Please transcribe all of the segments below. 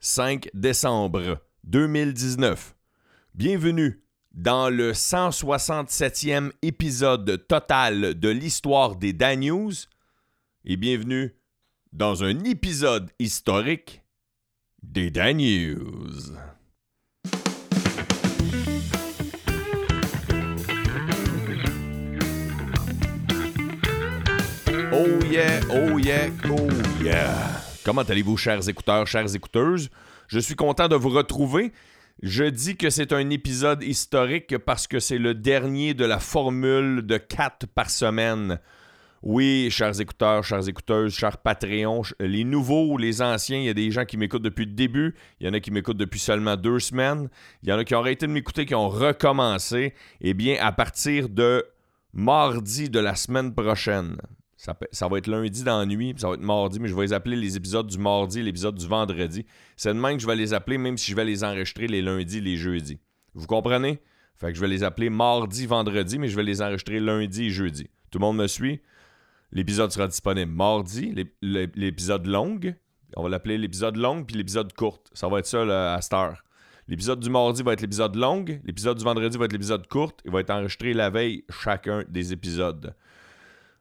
5 décembre 2019. Bienvenue dans le 167e épisode total de l'histoire des Dan News et bienvenue dans un épisode historique des Dan News. Oh yeah, oh yeah, oh yeah. Comment allez-vous, chers écouteurs, chères écouteuses? Je suis content de vous retrouver. Je dis que c'est un épisode historique parce que c'est le dernier de la formule de 4 par semaine. Oui, chers écouteurs, chères écouteuses, chers Patreons, les nouveaux, les anciens, il y a des gens qui m'écoutent depuis le début, il y en a qui m'écoutent depuis seulement deux semaines, il y en a qui ont arrêté de m'écouter, qui ont recommencé. Eh bien, à partir de mardi de la semaine prochaine, ça, va être lundi dans la nuit, puis ça va être mardi, mais je vais les appeler les épisodes du mardi l'épisode du vendredi. C'est de même que je vais les appeler, même si je vais les enregistrer les lundis les jeudis. Vous comprenez? Fait que je vais les appeler mardi, vendredi, mais je vais les enregistrer lundi et jeudi. Tout le monde me suit? L'épisode sera disponible mardi, l'épisode long. On va l'appeler l'épisode long, puis l'épisode courte. Ça va être ça à cette heure. L'épisode du mardi va être l'épisode long, l'épisode du vendredi va être l'épisode courte. Il va être enregistré la veille chacun des épisodes.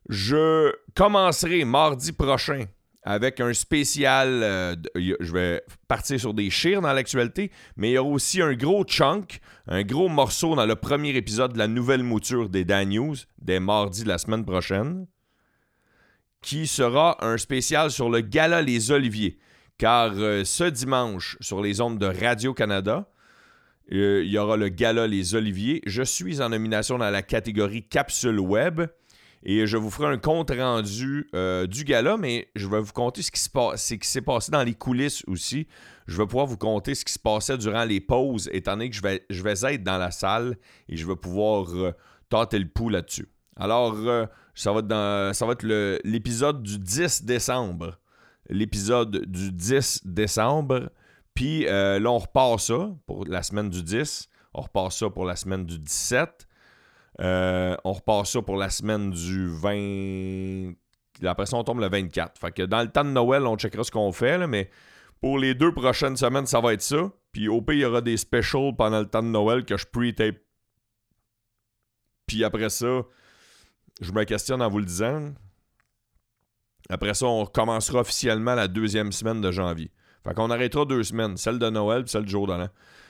Je commencerai mardi prochain avec un spécial. Euh, je vais partir sur des chires dans l'actualité, mais il y aura aussi un gros chunk, un gros morceau dans le premier épisode de la nouvelle mouture des Dan News, des mardis de la semaine prochaine, qui sera un spécial sur le Gala Les Oliviers. Car euh, ce dimanche, sur les ondes de Radio-Canada, euh, il y aura le Gala Les Oliviers. Je suis en nomination dans la catégorie Capsule Web. Et je vous ferai un compte rendu euh, du gala, mais je vais vous conter ce qui s'est passé dans les coulisses aussi. Je vais pouvoir vous conter ce qui se passait durant les pauses, étant donné que je vais, être dans la salle et je vais pouvoir euh, tâter le pouls là-dessus. Alors, euh, ça va être, ça va être l'épisode du 10 décembre. L'épisode du 10 décembre. Puis là, on repart ça pour la semaine du 10. On repart ça pour la semaine du 17. Euh, on repart ça pour la semaine du 20. Après ça, on tombe le 24. Fait que dans le temps de Noël, on checkera ce qu'on fait, mais pour les deux prochaines semaines, ça va être ça. Puis au pire, il y aura des specials pendant le temps de Noël que je pre-tape. Puis après ça, je me questionne en vous le disant. Après ça, on commencera officiellement la deuxième semaine de janvier. Fait qu'on arrêtera deux semaines, celle de Noël puis celle du jour de.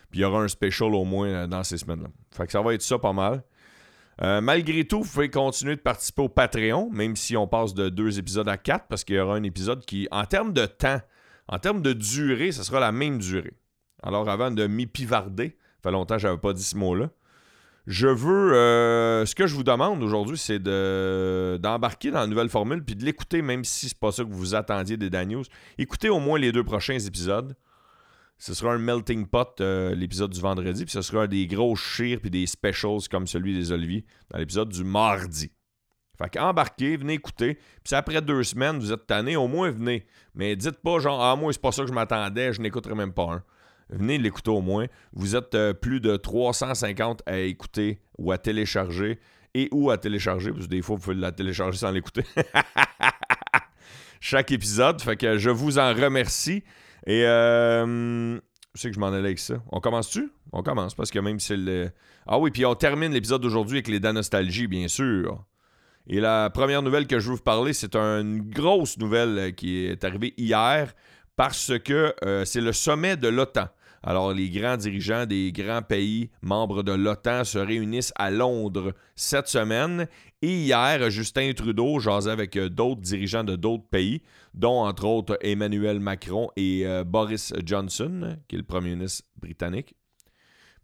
Puis il y aura un special au moins euh, dans ces semaines-là. Fait que ça va être ça pas mal. Euh, malgré tout, vous pouvez continuer de participer au Patreon, même si on passe de deux épisodes à quatre, parce qu'il y aura un épisode qui, en termes de temps, en termes de durée, ça sera la même durée. Alors, avant de m'épivarder, ça fait longtemps que je n'avais pas dit ce mot-là, je veux. Euh, ce que je vous demande aujourd'hui, c'est d'embarquer dans la nouvelle formule puis de l'écouter, même si c'est pas ça que vous attendiez des Dan Écoutez au moins les deux prochains épisodes. Ce sera un melting pot, euh, l'épisode du vendredi, puis ce sera des gros chires puis des specials comme celui des Oliviers dans l'épisode du mardi. Fait qu'embarquez, venez écouter. Puis après deux semaines, vous êtes tanné, au moins venez. Mais dites pas genre, ah, moi, c'est pas ça que je m'attendais, je n'écouterai même pas un. Venez l'écouter au moins. Vous êtes euh, plus de 350 à écouter ou à télécharger et ou à télécharger, parce que des fois, vous pouvez la télécharger sans l'écouter. Chaque épisode. Fait que je vous en remercie. Et euh, je sais que je m'en allais avec ça. On commence-tu? On commence parce que même si c'est le. Ah oui, puis on termine l'épisode d'aujourd'hui avec les Danostalgie, bien sûr. Et la première nouvelle que je veux vous parler, c'est une grosse nouvelle euh, qui est arrivée hier parce que euh, c'est le sommet de l'OTAN. Alors, les grands dirigeants des grands pays membres de l'OTAN se réunissent à Londres cette semaine. Et hier, Justin Trudeau jasait avec euh, d'autres dirigeants de d'autres pays, dont entre autres Emmanuel Macron et euh, Boris Johnson, qui est le premier ministre britannique.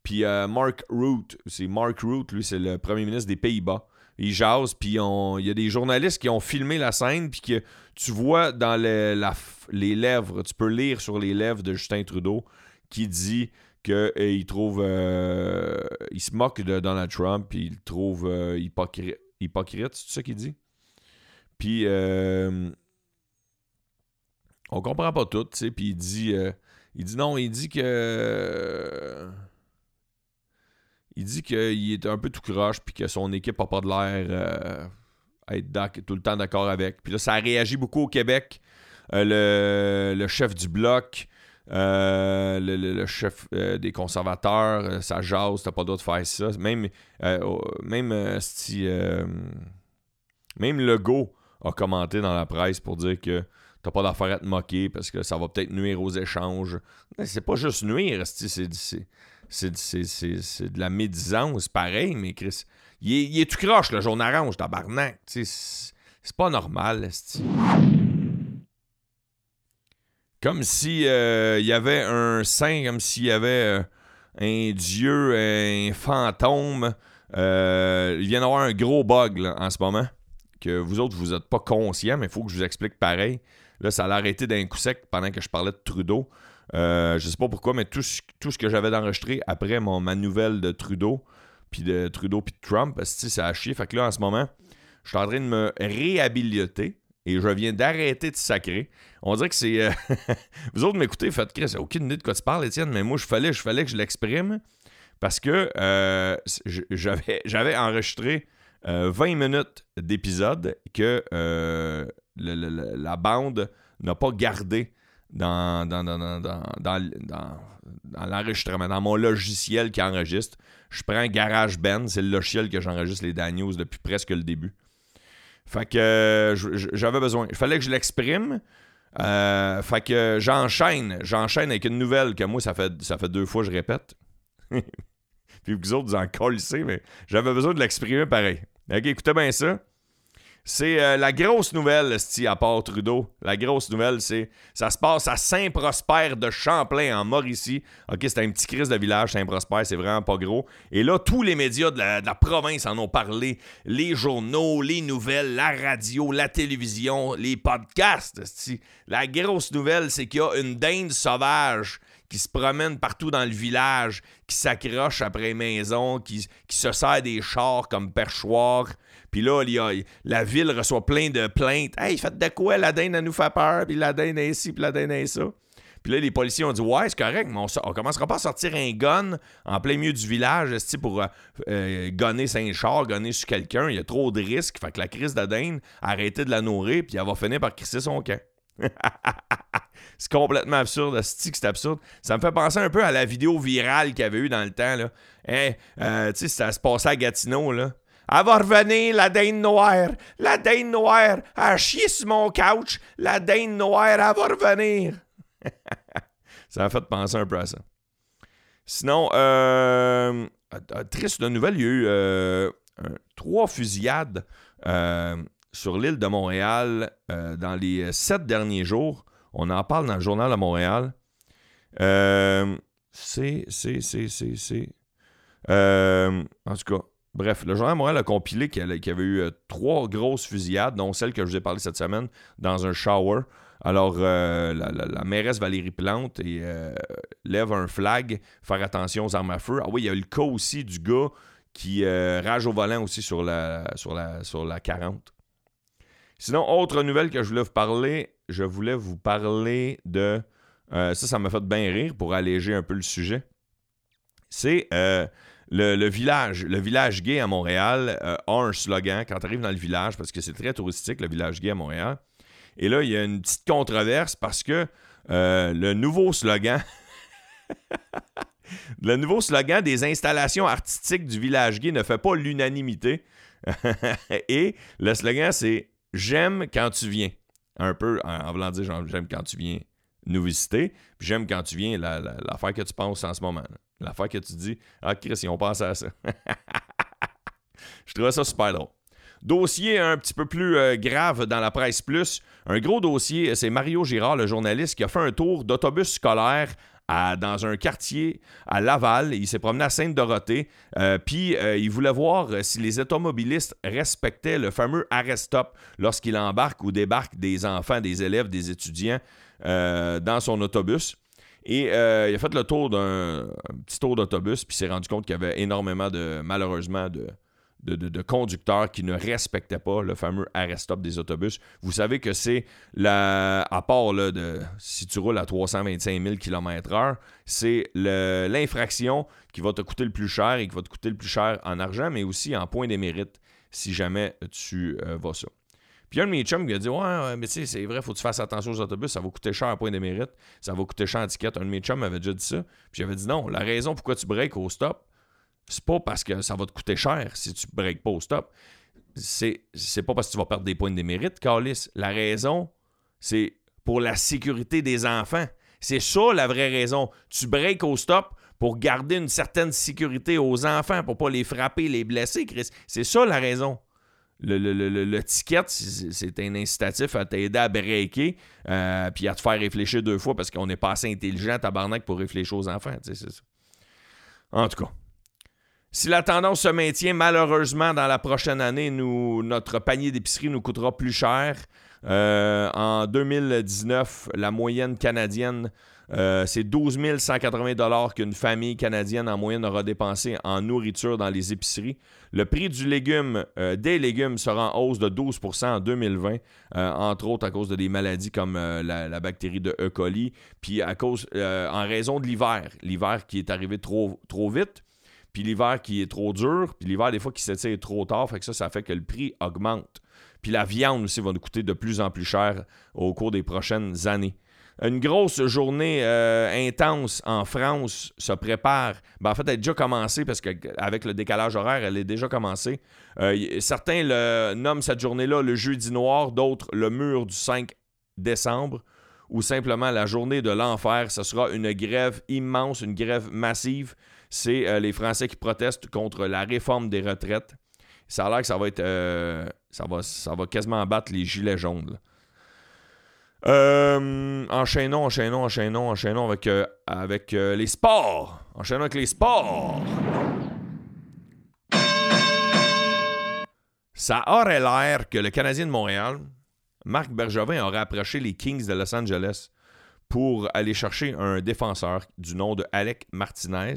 Puis euh, Mark Root, c'est Mark Root, lui, c'est le premier ministre des Pays-Bas. Il jase, puis il y a des journalistes qui ont filmé la scène, puis que tu vois dans les lèvres, tu peux lire sur les lèvres de Justin Trudeau qui dit qu'il euh, trouve. Euh, il se moque de Donald Trump, puis il trouve euh, hypocrite. Hypocrite, c'est ça qu'il dit? Puis. on comprend pas tout, tu sais, puis il dit. il dit non, il dit que. il dit qu'il est un peu tout croche, puis que son équipe a pas de l'air à être tout le temps d'accord avec. Puis là, ça a réagi beaucoup au Québec. le, le, chef du bloc Euh, le, chef euh, des conservateurs, euh, ça jase, t'as pas le droit faire ça. Même, même si. même Legault a commenté dans la presse pour dire que t'as pas d'affaire à te moquer parce que ça va peut-être nuire aux échanges. C'est pas juste nuire, c'est de la médisance, pareil, mais Chris. Il est, il est tout croche, le jaune orange, tabarnak. C'est pas normal, Comme si euh, il y avait un saint, comme s'il y avait euh, un dieu, un fantôme. Euh, il vient d'avoir un gros bug en ce moment. Que vous autres, vous n'êtes pas conscients, mais il faut que je vous explique pareil. Là, ça a arrêté d'un coup sec pendant que je parlais de Trudeau. Je je sais pas pourquoi, mais tout, ce que j'avais d'enregistré après ma nouvelle de Trudeau, puis de Trudeau, puis de Trump, ça a chié. Fait que là, en ce moment, je suis en train de me réhabiliter et je viens d'arrêter de sacrer. On dirait que c'est. Euh, vous autres m'écoutez, faites Chris, aucune idée de quoi tu parles, Étienne, mais moi, je fallait, je que je l'exprime parce que euh, j'avais enregistré 20 euh, minutes d'épisode que la bande n'a pas gardé dans, dans, dans, dans l'enregistrement, dans mon logiciel qui enregistre. Je prends GarageBand, c'est le logiciel que j'enregistre les Daniels depuis presque le début. Fait que euh, j'avais besoin. Il fallait que je l'exprime. Euh, fait que j'enchaîne. J'enchaîne avec une nouvelle que moi, ça fait, ça fait deux fois que je répète. Puis vous autres, vous en collez, mais j'avais besoin de l'exprimer pareil. Ok, écoutez bien ça. C'est euh, la grosse nouvelle, à part Trudeau. La grosse nouvelle, c'est ça se passe à Saint-Prosper de Champlain, en Mauricie. OK, c'est un petit crise de village, Saint-Prosper, c'est vraiment pas gros. Et là, tous les médias de la, province en ont parlé. Les journaux, les nouvelles, la radio, la télévision, les podcasts. La grosse nouvelle, c'est qu'il y a une dinde sauvage qui se promène partout dans le village, qui s'accroche après qui, qui se sert des chars comme perchoir. Puis là, la ville reçoit plein de plaintes. Hey, faites de quoi? La dinde, elle nous fait peur. Puis la dinde est ici, puis la dinde est ça. Puis là, les policiers ont dit Ouais, c'est correct, mais on, ne commencera pas à sortir un gun en plein milieu du village pour euh, euh, gonner Saint-Char, gonner sur quelqu'un. Il y a trop de risques. Fait que la crise de dinde, arrêtez de la nourrir, puis elle va finir par crisser son camp. c'est complètement absurde. C'est absurde. Ça me fait penser un peu à la vidéo virale qu'il y avait eu dans le temps. Hey, euh, tu sais, ça se passait à Gatineau. Là. Elle va revenir, la dinde noire. La dinde noire. Elle chier sur mon couch. La dinde noire, elle va revenir. ça a fait penser un peu à ça. Sinon, euh, triste nouvelle, il y a eu euh, trois fusillades euh, sur l'île de Montréal euh, dans les sept derniers jours. On en parle dans le journal de Montréal. c'est, c'est, c'est, c'est, c'est. en tout cas, Bref, le Journal Montréal a compilé qu'il y avait eu euh, trois grosses fusillades, dont celle que je vous ai parlé cette semaine, dans un shower. Alors, euh, la, mairesse Valérie Plante euh, lève un flag, faire attention aux armes à feu. Ah oui, il y a eu le cas aussi du gars qui rage au volant aussi sur la, sur, la, sur la 40. Sinon, autre nouvelle que je voulais vous parler, je voulais vous parler de... ça, ça m'a fait bien rire pour alléger un peu le sujet. C'est le, village, gay à Montréal euh, a un slogan quand tu arrives dans le village, parce que c'est très touristique, le village gay à Montréal. Et là, il y a une petite controverse parce que euh, le nouveau slogan. le nouveau slogan des installations artistiques du village gay ne fait pas l'unanimité. Et le slogan, c'est J'aime quand tu viens. Un peu en, voulant dire J'aime quand tu viens nous visiter. J'aime quand tu viens l'affaire que tu penses en ce moment. L'affaire que tu dis, ah, Chris, ils ont pensé à ça. Je trouvais ça super drôle. Dossier un petit peu plus euh, grave dans la presse plus. Un gros dossier, c'est Mario Girard, le journaliste, qui a fait un tour d'autobus scolaire dans un quartier à Laval. Il s'est promené à Sainte-Dorothée. Euh, puis euh, il voulait voir si les automobilistes respectaient le fameux arrest-stop lorsqu'il embarque ou débarque des enfants, des élèves, des étudiants dans son autobus. Et euh, il a fait le tour d'un petit tour d'autobus, puis s'est rendu compte qu'il y avait énormément de, malheureusement, de, de, conducteurs qui ne respectaient pas le fameux arrest-stop des autobus. Vous savez que c'est, la, à part là, de, si tu roules à 325 000 km/h, c'est l'infraction qui va te coûter le plus cher et qui va te coûter le plus cher en argent, mais aussi en points d'émérite si jamais tu euh, vas ça. Puis un de mes chums qui a dit Ouais, mais tu sais, c'est vrai, faut que tu fasses attention aux autobus, ça va coûter cher à point de mérite, ça va coûter cher en ticket. Un de mes chums m'avait déjà dit ça. Puis j'avais dit Non, la raison pourquoi tu breaks au stop, c'est pas parce que ça va te coûter cher si tu breaks pas au stop. C'est, c'est pas parce que tu vas perdre des points de mérite, Carlis. La raison, c'est pour la sécurité des enfants. C'est ça la vraie raison. Tu breaks au stop pour garder une certaine sécurité aux enfants, pour pas les frapper, les blesser, Chris. C'est ça la raison. Le, ticket, c'est un incitatif à t'aider à breaker, euh, puis à te faire réfléchir deux fois parce qu'on n'est pas assez intelligent, tabarnak, pour réfléchir aux enfants. En tout cas. Si la tendance se maintient, malheureusement, dans la prochaine année, notre panier d'épicerie nous coûtera plus cher. Euh, en 2019, la moyenne canadienne, euh, c'est 12 180 qu'une famille canadienne en moyenne aura dépensé en nourriture dans les épiceries. Le prix du légume, euh, des légumes sera en hausse de 12% en 2020, entre autres à cause de des maladies comme la, bactérie de E. coli, puis en raison de l'hiver. L'hiver qui est arrivé trop, trop vite puis l'hiver qui est trop dur, puis l'hiver des fois qui s'étire trop tard, fait que ça, ça fait que le prix augmente. Puis la viande aussi va nous coûter de plus en plus cher au cours des prochaines années. Une grosse journée euh, intense en France se prépare. Ben, en fait, elle a déjà commencé parce qu'avec le décalage horaire, elle est déjà commencée. Euh, certains nomment cette journée-là le jeudi noir, d'autres le mur du 5 décembre ou simplement la journée de l'enfer. Ce sera une grève immense, une grève massive. C'est euh, les Français qui protestent contre la réforme des retraites. Ça a l'air que ça va être ça va, ça va quasiment battre les gilets jaunes. Euh, enchaînons, enchaînons, enchaînons, enchaînons avec, euh, avec euh, les sports. Enchaînons avec les sports. Ça aurait l'air que le Canadien de Montréal, Marc Bergevin, aurait approché les Kings de Los Angeles pour aller chercher un défenseur du nom de Alec Martinez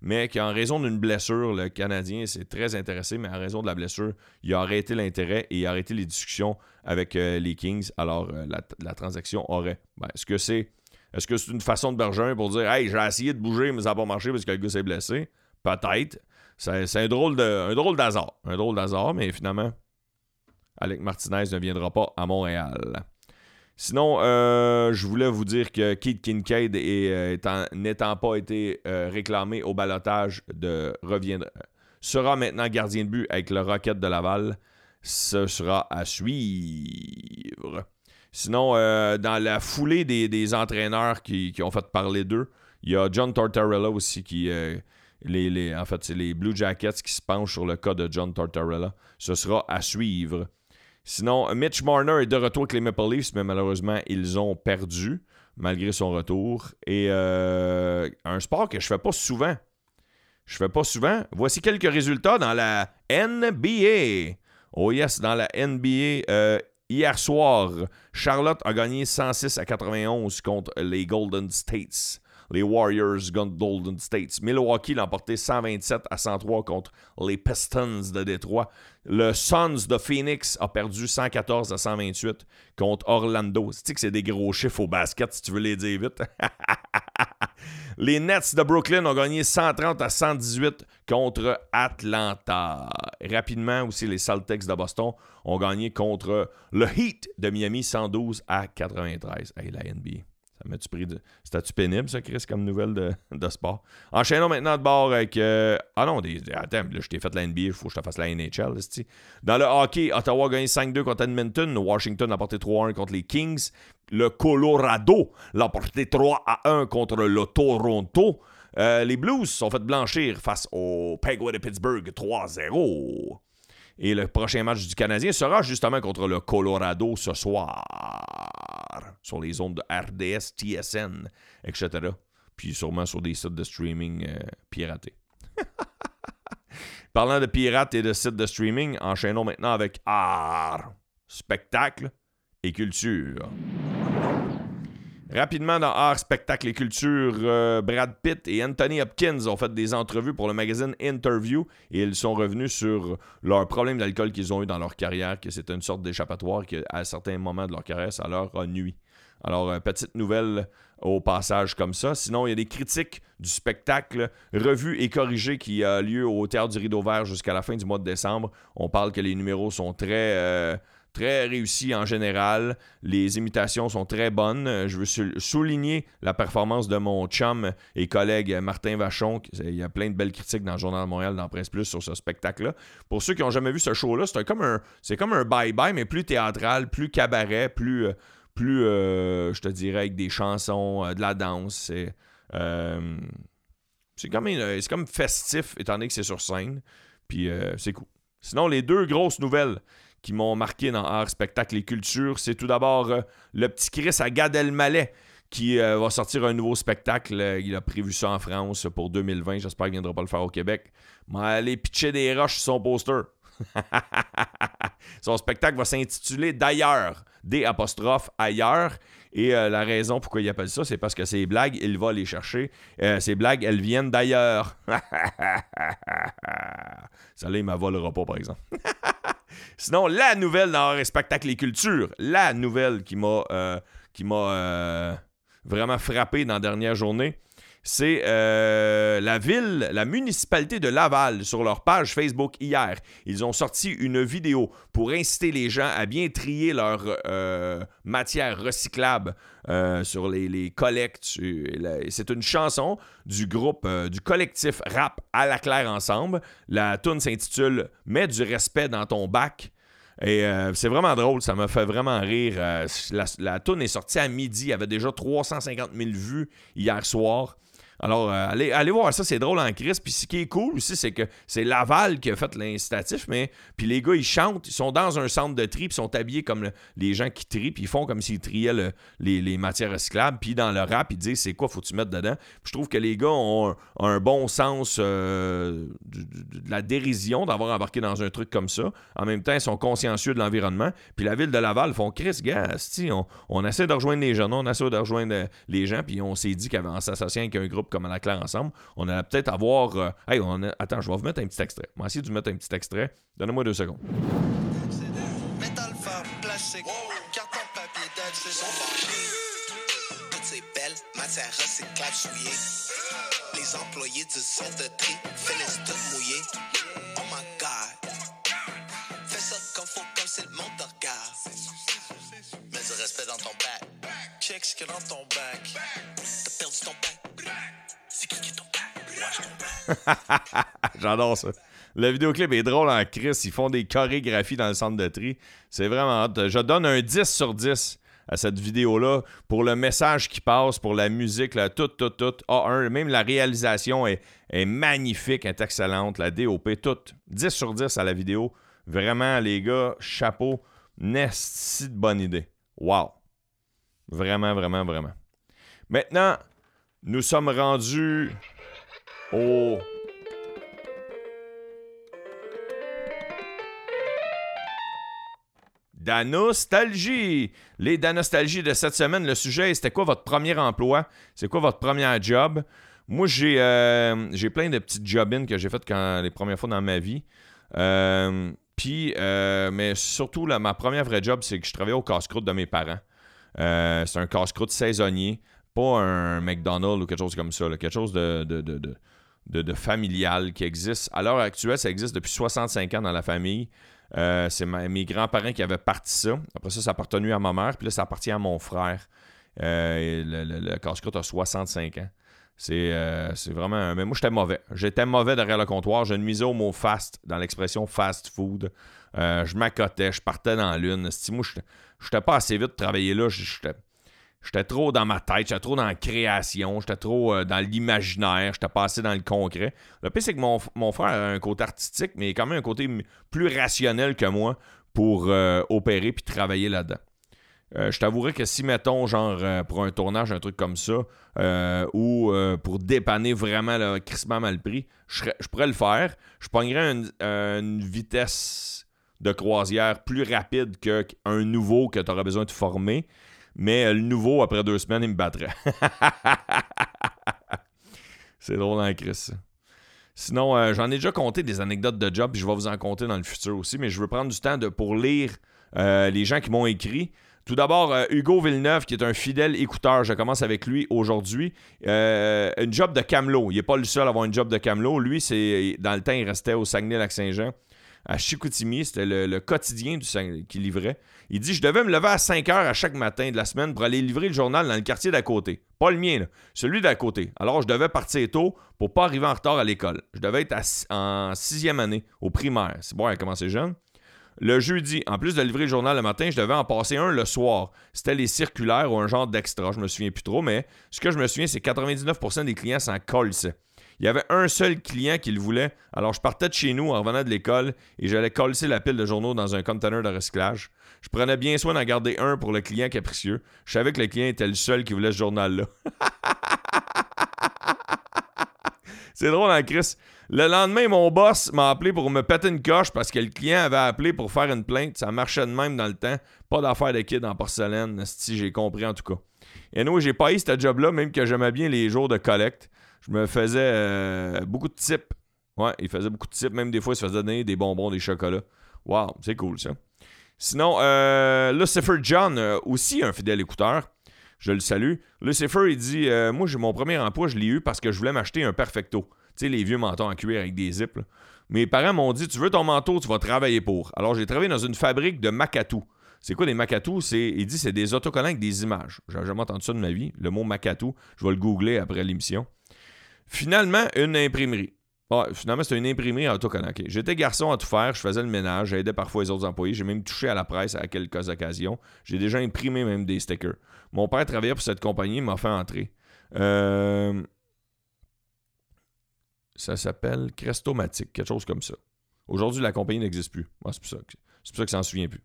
mais qu'en raison d'une blessure, le Canadien s'est très intéressé, mais en raison de la blessure, il a arrêté l'intérêt et il a arrêté les discussions avec euh, les Kings. Alors, euh, la, transaction aurait. Ben, est-ce que c'est est-ce une façon de Bergeron pour dire Hey, j'ai essayé de bouger, mais ça n'a pas marché parce que le gars s'est blessé? Peut-être. C'est, un drôle, de, un drôle d'hasard. Un drôle d'hasard, mais finalement, Alec Martinez ne viendra pas à Montréal. Sinon, euh, je voulais vous dire que Keith Kincaid, euh, n'étant pas été euh, réclamé au balotage, de reviendra, sera maintenant gardien de but avec le Rocket de Laval. Ce sera à suivre. Sinon, dans la foulée des, entraîneurs qui, ont fait parler d'eux, il y a John Tortorella aussi qui. les, en fait, c'est les Blue Jackets qui se penchent sur le cas de John Tortorella. Ce sera à suivre. Sinon, Mitch Marner est de retour avec les Maple Leafs, mais malheureusement, ils ont perdu malgré son retour. Et euh, un sport que je fais pas souvent. Je fais pas souvent. Voici quelques résultats dans la NBA. Oh yes, dans la NBA. Euh, hier soir, Charlotte a gagné 106 à 91 contre les Golden States les Warriors Golden States. Milwaukee l'a emporté 127 à 103 contre les Pistons de Détroit. Le Suns de Phoenix a perdu 114 à 128 contre Orlando. Tu sais que c'est des gros chiffres au basket, si tu veux les dire vite? les Nets de Brooklyn ont gagné 130 à 118 contre Atlanta. rapidement aussi, les Celtics de Boston ont gagné contre le Heat de Miami 112 à 93. Hey, la NBA. Ça m'a-tu pris de. C'était-tu pénible, ça, Chris, comme nouvelle de, de sport? Enchaînons maintenant de bord avec. Euh, ah non, attends, là, je t'ai fait la NBA, il faut que je te fasse la NHL. Dans le hockey, Ottawa a gagné 5-2 contre Edmonton. Washington a porté 3-1 contre les Kings. Le Colorado l'a porté 3-1 contre le Toronto. Euh, les Blues sont fait blanchir face aux Penguins de Pittsburgh 3-0. Et le prochain match du Canadien sera justement contre le Colorado ce soir, sur les ondes de RDS, TSN, etc. Puis sûrement sur des sites de streaming euh, piratés. Parlant de pirates et de sites de streaming, enchaînons maintenant avec art, spectacle et culture. Rapidement, dans Art, Spectacle et Culture, euh, Brad Pitt et Anthony Hopkins ont fait des entrevues pour le magazine Interview et ils sont revenus sur leurs problèmes d'alcool qu'ils ont eu dans leur carrière, que c'était une sorte d'échappatoire qu'à certains moments de leur carrière, ça leur a nuit. Alors, euh, petite nouvelle au passage comme ça. Sinon, il y a des critiques du spectacle revu et corrigé qui a lieu au Théâtre du Rideau Vert jusqu'à la fin du mois de décembre. On parle que les numéros sont très... Euh, très réussi en général. Les imitations sont très bonnes. Je veux souligner la performance de mon chum et collègue Martin Vachon. Il y a plein de belles critiques dans le Journal de Montréal, dans Presse Plus, sur ce spectacle-là. Pour ceux qui n'ont jamais vu ce show-là, c'est comme un, c'est comme un bye-bye, mais plus théâtral, plus cabaret, plus, plus je te dirais, avec des chansons, de la danse. C'est, c'est comme, c'est comme festif, étant donné que c'est sur scène. Puis c'est cool. Sinon, les deux grosses nouvelles qui m'ont marqué dans Art, Spectacle et Culture, c'est tout d'abord euh, le petit Chris à Gad qui euh, va sortir un nouveau spectacle. Euh, il a prévu ça en France pour 2020. J'espère qu'il ne viendra pas le faire au Québec. Mais aller pitcher des roches sur son poster. son spectacle va s'intituler D'ailleurs, D apostrophe ailleurs. Et la raison pourquoi il appelle ça, c'est parce que ces blagues, il va les chercher. ces blagues, elles viennent d'ailleurs. ça là, il ne volera pas, par exemple. Sinon, la nouvelle dans Spectacle et Culture, la nouvelle qui m'a euh, qui m'a euh, vraiment frappé dans la dernière journée, c'est euh, la ville, la municipalité de Laval, sur leur page Facebook hier. Ils ont sorti une vidéo pour inciter les gens à bien trier leur matière recyclable sur les, collectes. C'est une chanson du groupe, du collectif rap à la claire ensemble. La tune s'intitule Mets du respect dans ton bac. Et euh, c'est vraiment drôle, ça m'a fait vraiment rire. Euh, la, la toune est sortie à midi, y avait déjà 350 000 vues hier soir. Alors, euh, allez, allez voir ça, c'est drôle en crise. Puis ce qui est cool aussi, c'est que c'est Laval qui a fait l'incitatif, mais puis les gars, ils chantent, ils sont dans un centre de tri, puis ils sont habillés comme les gens qui trient, puis ils font comme s'ils triaient les, matières recyclables. Puis dans le rap, ils disent c'est quoi, faut-tu mettre dedans? Puis je trouve que les gars ont un, bon sens euh, de, la dérision d'avoir embarqué dans un truc comme ça. En même temps, ils sont consciencieux de l'environnement. Puis la ville de Laval font Chris, gars, on, on essaie de rejoindre les jeunes, on essaie de rejoindre les gens, puis on s'est dit qu'en s'associant avec un groupe comme à la claire ensemble, on allait peut-être avoir. Euh, hey, on attends, je vais vous mettre un petit extrait. On va essayer de vous mettre un petit extrait. Donnez-moi deux secondes. Métal, fer, plastique, carton, papier, Toutes ces belles matières recyclables souillées. Les employés du centre de tri finissent tout mouillés. Oh my god. Fais ça comme faut, comme c'est le monde te regarde. Mets du respect dans ton bac. Check ce a dans ton bac. T'as perdu ton bac. J'adore ça. Le vidéoclip est drôle en crise. Ils font des chorégraphies dans le centre de tri. C'est vraiment hot. Je donne un 10 sur 10 à cette vidéo-là pour le message qui passe, pour la musique, tout, tout, tout. A1, même la réalisation est, magnifique, est excellente. La DOP, tout. 10 sur 10 à la vidéo. Vraiment, les gars, chapeau. Nest, de bonne idée. Wow. Vraiment, vraiment, vraiment. Maintenant, nous sommes rendus au... Danostalgie. Les Danostalgies de cette semaine, le sujet, c'était quoi votre premier emploi? C'est quoi votre premier job? Moi, j'ai euh, plein de petites job que j'ai faites quand, les premières fois dans ma vie. Euh, puis, euh, mais surtout, ma première vraie job, c'est que je travaillais au casse-croûte de mes parents. c'est un casse-croûte saisonnier pas un McDonald's ou quelque chose comme ça, quelque chose de, de, familial qui existe. À l'heure actuelle, ça existe depuis 65 ans dans la famille. Euh, c'est mes grands-parents qui avaient parti ça. Après ça, ça appartenu à ma mère, puis là, ça appartient à mon frère. Euh, le, le, casse-croûte a 65 ans. Euh, c'est vraiment. Mais moi, j'étais mauvais. J'étais mauvais derrière le comptoir. Je nuisais au mot fast dans l'expression fast food. je m'accotais, je partais dans l'une. Moi, je n'étais pas assez vite de travailler là. J'étais J'étais trop dans ma tête, j'étais trop dans la création, j'étais trop euh, dans l'imaginaire, j'étais pas assez dans le concret. Le pire, c'est que mon, frère a un côté artistique, mais quand même un côté plus rationnel que moi pour euh, opérer puis travailler là-dedans. Euh, je t'avouerais que si, mettons, genre, pour un tournage, un truc comme ça, ou pour dépanner vraiment le crissement mal pris, je, pourrais le faire. Je pognerais une vitesse de croisière plus rapide qu'un nouveau que tu aurais besoin de former. Mais euh, le nouveau, après deux semaines, il me battrait. c'est drôle en crise. Sinon, euh, j'en ai déjà compté des anecdotes de job, puis je vais vous en compter dans le futur aussi, mais je veux prendre du temps pour lire euh, les gens qui m'ont écrit. Tout d'abord, Hugo Villeneuve, qui est un fidèle écouteur. Je commence avec lui aujourd'hui. une job de camelot. Il n'est pas le seul à avoir une job de camelot. Lui, c'est dans le temps, il restait au Saguenay-Lac-Saint-Jean. À Chicoutimi. C'était le, quotidien du, qui livrait. Il dit Je devais me lever à 5 heures à chaque matin de la semaine pour aller livrer le journal dans le quartier d'à côté. Pas le mien, celui d'à côté. Alors, je devais partir tôt pour pas arriver en retard à l'école. Je devais être en sixième année, au primaire. C'est bon, elle a commencé jeune. Le jeudi, en plus de livrer le journal le matin, je devais en passer un le soir. C'était les circulaires ou un genre d'extra, je me souviens plus trop, mais ce que je me souviens, c'est que 99% des clients s'en collissaient. Il y avait un seul client qui le voulait, alors je partais de chez nous en revenant de l'école et j'allais coller la pile de journaux dans un container de recyclage. Je prenais bien soin d'en garder un pour le client capricieux. Je savais que le client était le seul qui voulait ce journal-là. C'est drôle, hein, Chris? Le lendemain, mon boss m'a appelé pour me péter une coche parce que le client avait appelé pour faire une plainte. Ça marchait de même dans le temps. Pas d'affaire de kid en porcelaine, si j'ai compris en tout cas. Et nous, j'ai pas eu ce job-là, même que j'aimais bien les jours de collecte. Je me faisais euh, beaucoup de types. Ouais, il faisait beaucoup de types. Même des fois, il se faisait donner des bonbons, des chocolats. Wow, c'est cool ça. Sinon, euh, Lucifer John, euh, aussi un fidèle écouteur. Je le salue. Lucifer, il dit Moi, j'ai mon premier emploi, je l'ai eu parce que je voulais m'acheter un perfecto. Tu sais, les vieux manteaux en cuir avec des zips. Mes parents m'ont dit Tu veux ton manteau, tu vas travailler pour. Alors, j'ai travaillé dans une fabrique de Macatou. C'est quoi des Macatous? C'est, il dit c'est des autocollants avec des images. J'ai jamais entendu ça de ma vie. Le mot Macatou, je vais le googler après l'émission. Finalement, une imprimerie. finalement, c'était une imprimerie autocollant. J'étais garçon à tout faire, je faisais le ménage, j'aidais parfois les autres employés, j'ai même touché à la presse à quelques occasions. J'ai déjà imprimé même des stickers. Mon père travaillait pour cette compagnie, il m'a fait entrer. Euh, ça s'appelle Crestomatic, quelque chose comme ça. Aujourd'hui, la compagnie n'existe plus. c'est pour ça que, c'est pour ça que s'en souvient plus.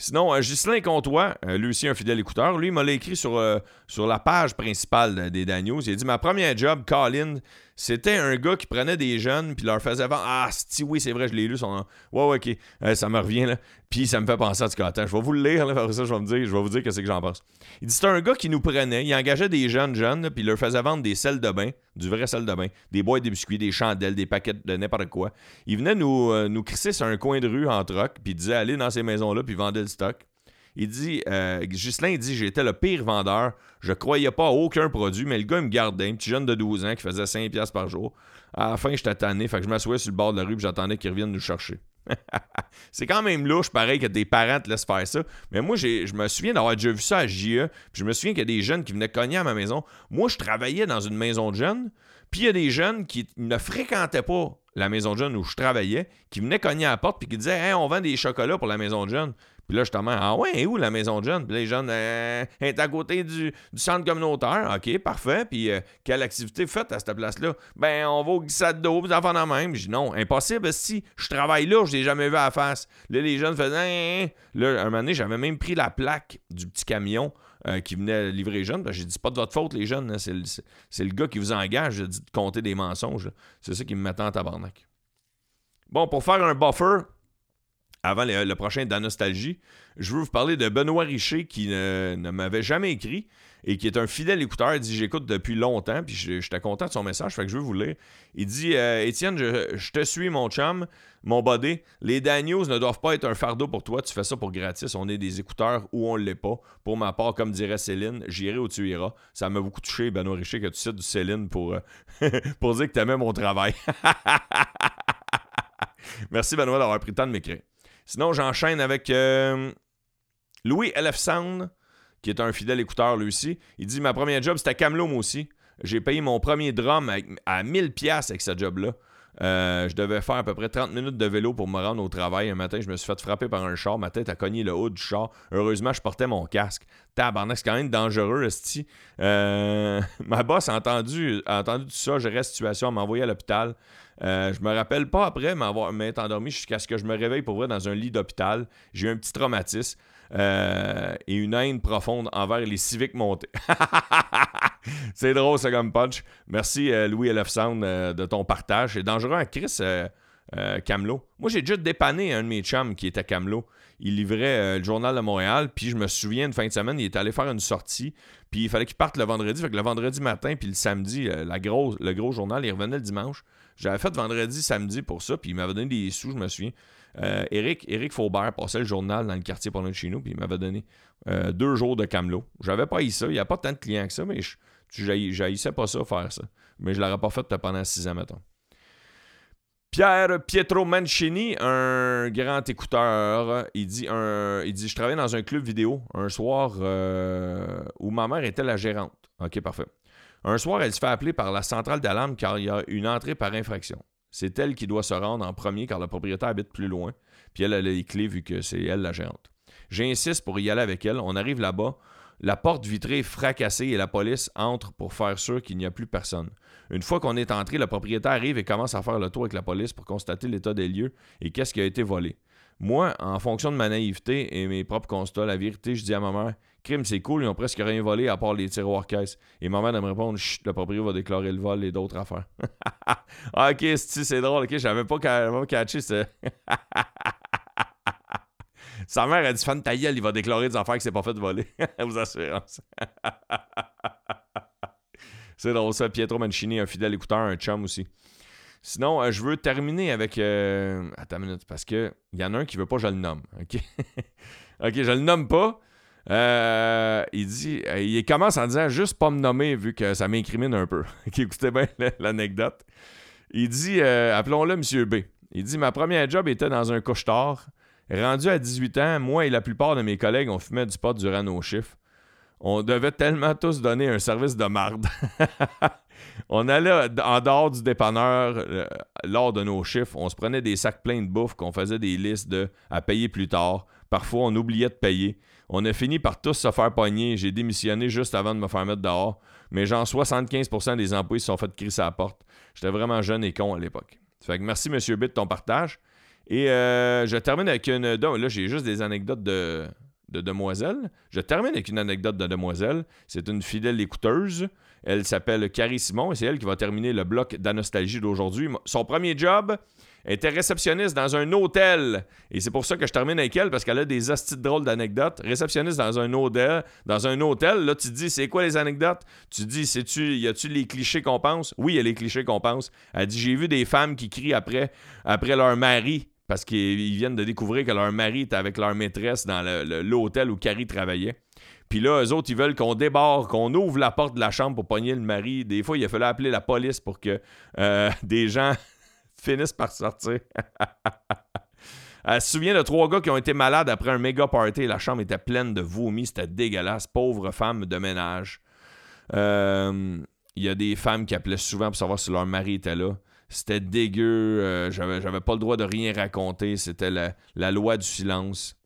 Sinon, euh, Ghislain Comtois, euh, lui aussi un fidèle écouteur, lui, m'a écrit sur, euh, sur la page principale des Daniels. Il a dit Ma première job, Colin, c'était un gars qui prenait des jeunes puis leur faisait vendre. Ah, si oui, c'est vrai, je l'ai lu. Son... Ouais, ok. Ça me revient là. Puis ça me fait penser à ce attends, je vais vous le lire, là, ça, je vais me dire, je vais vous dire c'est que j'en pense. Il dit c'était un gars qui nous prenait, il engageait des jeunes jeunes, puis il leur faisait vendre des sels de bain, du vrai sel de bain, des boîtes de biscuits, des chandelles, des paquets de n'importe quoi. Il venait nous, euh, nous crisser sur un coin de rue en troc, puis il disait allez dans ces maisons-là, puis vendait le stock. Il dit, euh, Ghislain, il dit, j'étais le pire vendeur. Je croyais pas à aucun produit, mais le gars, il me gardait. Un petit jeune de 12 ans qui faisait 5$ par jour. À la fin, j'étais tanné. Fait que je m'assoyais sur le bord de la rue et j'attendais qu'ils reviennent nous chercher. c'est quand même louche, pareil, que tes parents te laissent faire ça. Mais moi, je me souviens d'avoir déjà vu ça à JE. Puis je me souviens qu'il y a des jeunes qui venaient cogner à ma maison. Moi, je travaillais dans une maison de jeunes. Puis il y a des jeunes qui ne fréquentaient pas la maison de jeunes où je travaillais, qui venaient cogner à la porte puis qui disaient Hey, on vend des chocolats pour la maison de jeunes. Puis là, justement, ah ouais, où la maison de jeunes? Puis les jeunes, euh, est à côté du, centre communautaire. OK, parfait. Puis euh, quelle activité faites à cette place-là? Ben, on va au glissade d'eau, puis enfants même. Je dis non, impossible. Si je travaille là, je l'ai jamais vu à la face. Là, les jeunes faisaient, hein, hein. là, un moment donné, j'avais même pris la plaque du petit camion. Euh, qui venait livrer les jeunes. J'ai dit, c'est pas de votre faute, les jeunes. C'est le, le, gars qui vous engage. J'ai dit de compter des mensonges. C'est ça qui me mettait en tabarnak. Bon, pour faire un buffer, avant le, prochain dans Nostalgie, je veux vous parler de Benoît Richer qui ne, m'avait jamais écrit et qui est un fidèle écouteur. Il dit J'écoute depuis longtemps, puis j'étais content de son message, fait que je veux vous lire. Il dit euh, Étienne, je, te suis, mon chum, mon body. Les Daniels ne doivent pas être un fardeau pour toi. Tu fais ça pour gratis. On est des écouteurs ou on ne l'est pas. Pour ma part, comme dirait Céline, j'irai où tu iras. Ça m'a beaucoup touché, Benoît Richer, que tu cites du Céline pour, euh, pour dire que tu aimais mon travail. Merci, Benoît, d'avoir pris le temps de m'écrire. Sinon, j'enchaîne avec euh, Louis LF qui est un fidèle écouteur lui aussi. Il dit Ma première job, c'était Camelot, moi aussi. J'ai payé mon premier drum à 1000$ avec ce job-là. Euh, je devais faire à peu près 30 minutes de vélo pour me rendre au travail. Un matin, je me suis fait frapper par un char. Ma tête a cogné le haut du char. Heureusement, je portais mon casque. Tabarnak, c'est quand même dangereux, Esti. Euh, ma boss a entendu, a entendu tout ça. J'ai situation. Elle m'a envoyé à l'hôpital. Euh, je me rappelle pas après m'être endormi jusqu'à ce que je me réveille pour vrai dans un lit d'hôpital. J'ai eu un petit traumatisme euh, et une haine profonde envers les civiques montés. c'est drôle, ça comme punch. Merci, euh, Louis LF Sound, de ton partage. C'est dangereux à Chris Camelot? Moi, j'ai déjà dépanné un de mes chums qui était Camelot. Il livrait le Journal de Montréal. Puis je me souviens, une fin de semaine, il est allé faire une sortie. Puis il fallait qu'il parte le vendredi. Fait que le vendredi matin, puis le samedi, la grosse, le gros journal, il revenait le dimanche. J'avais fait vendredi, samedi pour ça, puis il m'avait donné des sous, je me souviens. Euh, Eric, Eric Faubert passait le journal dans le quartier pour de chez nous, puis il m'avait donné euh, deux jours de camelot. J'avais pas eu ça, il n'y a pas tant de clients que ça, mais je n'haïssais pas ça, faire ça. Mais je l'aurais pas fait pendant six ans, mettons. Pierre Pietro Mancini, un grand écouteur, il dit, un, il dit Je travaillais dans un club vidéo un soir euh, où ma mère était la gérante. Ok, parfait. Un soir, elle se fait appeler par la centrale d'alarme car il y a une entrée par infraction. C'est elle qui doit se rendre en premier car le propriétaire habite plus loin. Puis elle a les clés vu que c'est elle la gérante. J'insiste pour y aller avec elle. On arrive là-bas. La porte vitrée est fracassée et la police entre pour faire sûr qu'il n'y a plus personne. Une fois qu'on est entré, le propriétaire arrive et commence à faire le tour avec la police pour constater l'état des lieux et qu'est-ce qui a été volé. Moi, en fonction de ma naïveté et mes propres constats, la vérité, je dis à ma mère Crime, c'est cool, ils ont presque rien volé à part les tiroirs caisses. Et ma mère, me répond Chut, le propriétaire va déclarer le vol et d'autres affaires. ah, ok, c'est drôle, ok, j'avais pas, pas catché ça. Sa mère a dit Fan ta il va déclarer des affaires que c'est pas fait de voler aux assurances. c'est drôle ça. Pietro Mancini, un fidèle écouteur, un chum aussi. Sinon, euh, je veux terminer avec. Euh... Attends une minute, parce qu'il y en a un qui veut pas, je le nomme. OK? OK, je le nomme pas. Euh, il dit. Euh, il commence en disant juste pas me nommer vu que ça m'incrimine un peu. Écoutez bien l'anecdote. Il dit appelons-le Monsieur B. Il dit Ma première job était dans un couche-tard. Rendu à 18 ans, moi et la plupart de mes collègues, on fumait du pot durant nos chiffres. On devait tellement tous donner un service de marde. on allait en dehors du dépanneur euh, lors de nos chiffres. On se prenait des sacs pleins de bouffe qu'on faisait des listes de à payer plus tard. Parfois, on oubliait de payer. On a fini par tous se faire pogner. J'ai démissionné juste avant de me faire mettre dehors. Mais genre 75% des employés se sont fait crisser à la porte. J'étais vraiment jeune et con à l'époque. Fait que merci, M. Bitt, de ton partage. Et euh, je termine avec une. là, j'ai juste des anecdotes de, de demoiselles. Je termine avec une anecdote de demoiselle. C'est une fidèle écouteuse. Elle s'appelle Carrie Simon et c'est elle qui va terminer le bloc d'Anostalgie d'aujourd'hui. Son premier job était réceptionniste dans un hôtel. Et c'est pour ça que je termine avec elle, parce qu'elle a des hosties drôles d'anecdotes. Réceptionniste dans un hôtel. Dans un hôtel, là, tu te dis, c'est quoi les anecdotes? Tu te dis, sais-tu, y a-tu les clichés qu'on pense? Oui, il y a les clichés qu'on pense. Elle dit, j'ai vu des femmes qui crient après, après leur mari parce qu'ils viennent de découvrir que leur mari est avec leur maîtresse dans l'hôtel où Carrie travaillait. Puis là, eux autres, ils veulent qu'on débarque, qu'on ouvre la porte de la chambre pour pogner le mari. Des fois, il a fallu appeler la police pour que euh, des gens finissent par sortir. Elle se souvient de trois gars qui ont été malades après un méga party. La chambre était pleine de vomi. C'était dégueulasse. Pauvre femme de ménage. Euh, il y a des femmes qui appelaient souvent pour savoir si leur mari était là. C'était dégueu. Euh, j'avais, pas le droit de rien raconter. C'était la, loi du silence.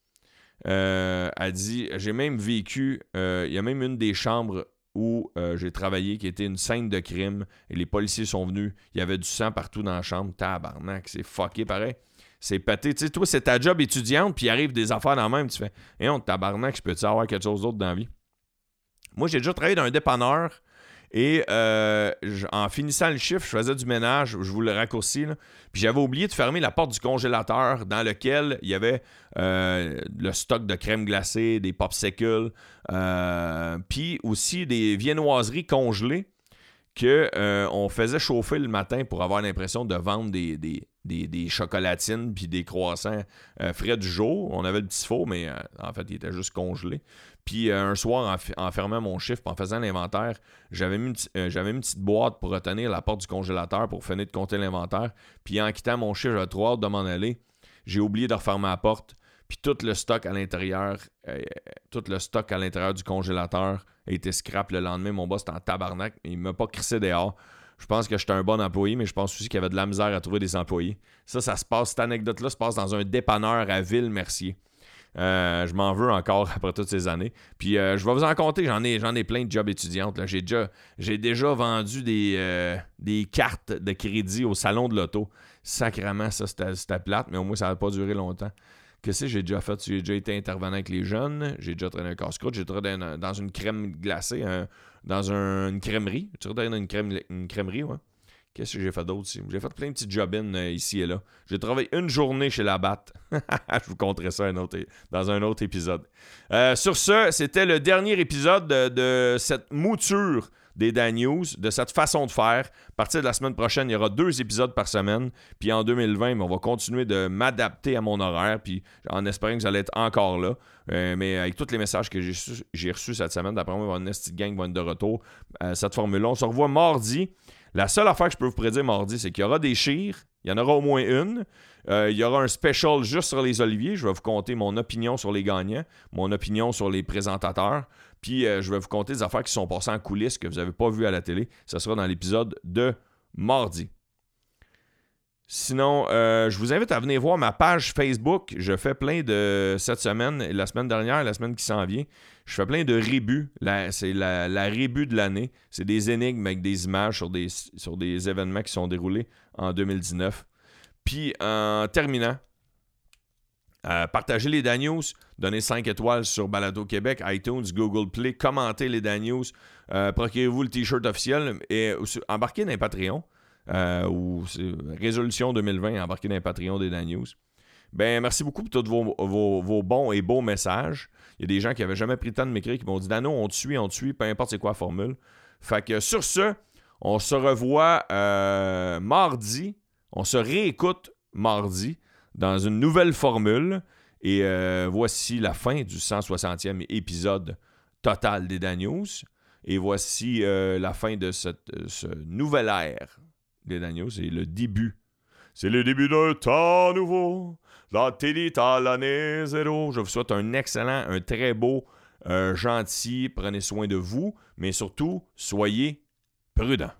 Euh, elle dit J'ai même vécu. Euh, il y a même une des chambres où j'ai travaillé qui était une scène de crime et les policiers sont venus. Il y avait du sang partout dans la chambre. Tabarnak, c'est fucké pareil. C'est pété. Tu sais, toi, c'est ta job étudiante, puis il arrive des affaires dans le même. Tu fais Et on tabarnak, je peux-tu avoir quelque chose d'autre dans la vie? Moi, j'ai déjà travaillé dans un dépanneur et euh, en finissant le chiffre, je faisais du ménage, je vous le raccourcis, puis j'avais oublié de fermer la porte du congélateur dans lequel il y avait euh, le stock de crème glacée, des popsicles, euh, puis aussi des viennoiseries congelées qu'on faisait chauffer le matin pour avoir l'impression de vendre des, chocolatines puis des croissants frais du jour. On avait le petit faux, mais en fait, il était juste congelé. Puis euh, un soir, en, fermant mon chiffre, en faisant l'inventaire, j'avais euh, une petite boîte pour retenir la porte du congélateur pour finir de compter l'inventaire. Puis en quittant mon chiffre, j'avais trop hâte de m'en aller. J'ai oublié de refermer la porte. Puis tout le stock à l'intérieur, euh, tout le stock à l'intérieur du congélateur a été scrap le lendemain. Mon boss était en tabarnak. Il m'a pas crissé dehors. Je pense que j'étais un bon employé, mais je pense aussi qu'il y avait de la misère à trouver des employés. Ça, ça se passe, cette anecdote-là se passe dans un dépanneur à Ville-Mercier. Euh, je m'en veux encore après toutes ces années. Puis euh, je vais vous en compter, j'en ai, j'en ai plein de jobs étudiantes. J'ai déjà, j'ai déjà vendu des, des cartes de crédit au salon de l'auto. Sacrement, ça c'était plate, mais au moins ça n'a pas duré longtemps. Qu'est-ce que j'ai déjà fait? J'ai déjà été intervenant avec les jeunes, j'ai déjà traîné un casse-croûte, j'ai travaillé dans une crème glacée, dans une crèmerie. J'ai travaillé dans une, crème, une crèmerie, ouais. Qu'est-ce que j'ai fait d'autre? J'ai fait plein de petits job euh, ici et là. J'ai travaillé une journée chez la BAT. Je vous conterai ça dans un autre épisode. Euh, sur ce, c'était le dernier épisode de, cette mouture des Dan News, de cette façon de faire. À partir de la semaine prochaine, il y aura deux épisodes par semaine. Puis en 2020, on va continuer de m'adapter à mon horaire. Puis en espérant que vous allez être encore là. Euh, mais avec tous les messages que j'ai reçus cette semaine, d'après moi, une petite gang va être de retour. cette formule-là. On se revoit mardi. La seule affaire que je peux vous prédire mardi, c'est qu'il y aura des chires, Il y en aura au moins une. Euh, il y aura un special juste sur les oliviers. Je vais vous conter mon opinion sur les gagnants, mon opinion sur les présentateurs. Puis euh, je vais vous conter des affaires qui sont passées en coulisses que vous n'avez pas vues à la télé. Ça sera dans l'épisode de mardi. Sinon, euh, je vous invite à venir voir ma page Facebook. Je fais plein de. Cette semaine, la semaine dernière, la semaine qui s'en vient, je fais plein de rébus. C'est la, rébut de l'année. C'est des énigmes avec des images sur des, sur des événements qui sont déroulés en 2019. Puis en terminant, euh, partagez les Daniels, donnez 5 étoiles sur Balado Québec, iTunes, Google Play, commentez les Daniels, euh, procurez-vous le t-shirt officiel et embarquez dans Patreon. Euh, ou résolution 2020, embarquez dans Patreon des Daniels. Ben, merci beaucoup pour tous vos, bons et beaux messages. Il y a des gens qui n'avaient jamais pris le temps de m'écrire qui m'ont dit Dano, on te suit, on te suit, peu importe c'est quoi la formule. Fait que sur ce, on se revoit mardi on se réécoute mardi dans une nouvelle formule. Et euh, voici la fin du 160e épisode total des Daniels. Et voici euh, la fin de cette, euh, ce nouvel ère des Daniels. C'est le début. C'est le début d'un temps nouveau. La télé l'année zéro. Je vous souhaite un excellent, un très beau, gentil. Prenez soin de vous. Mais surtout, soyez prudents.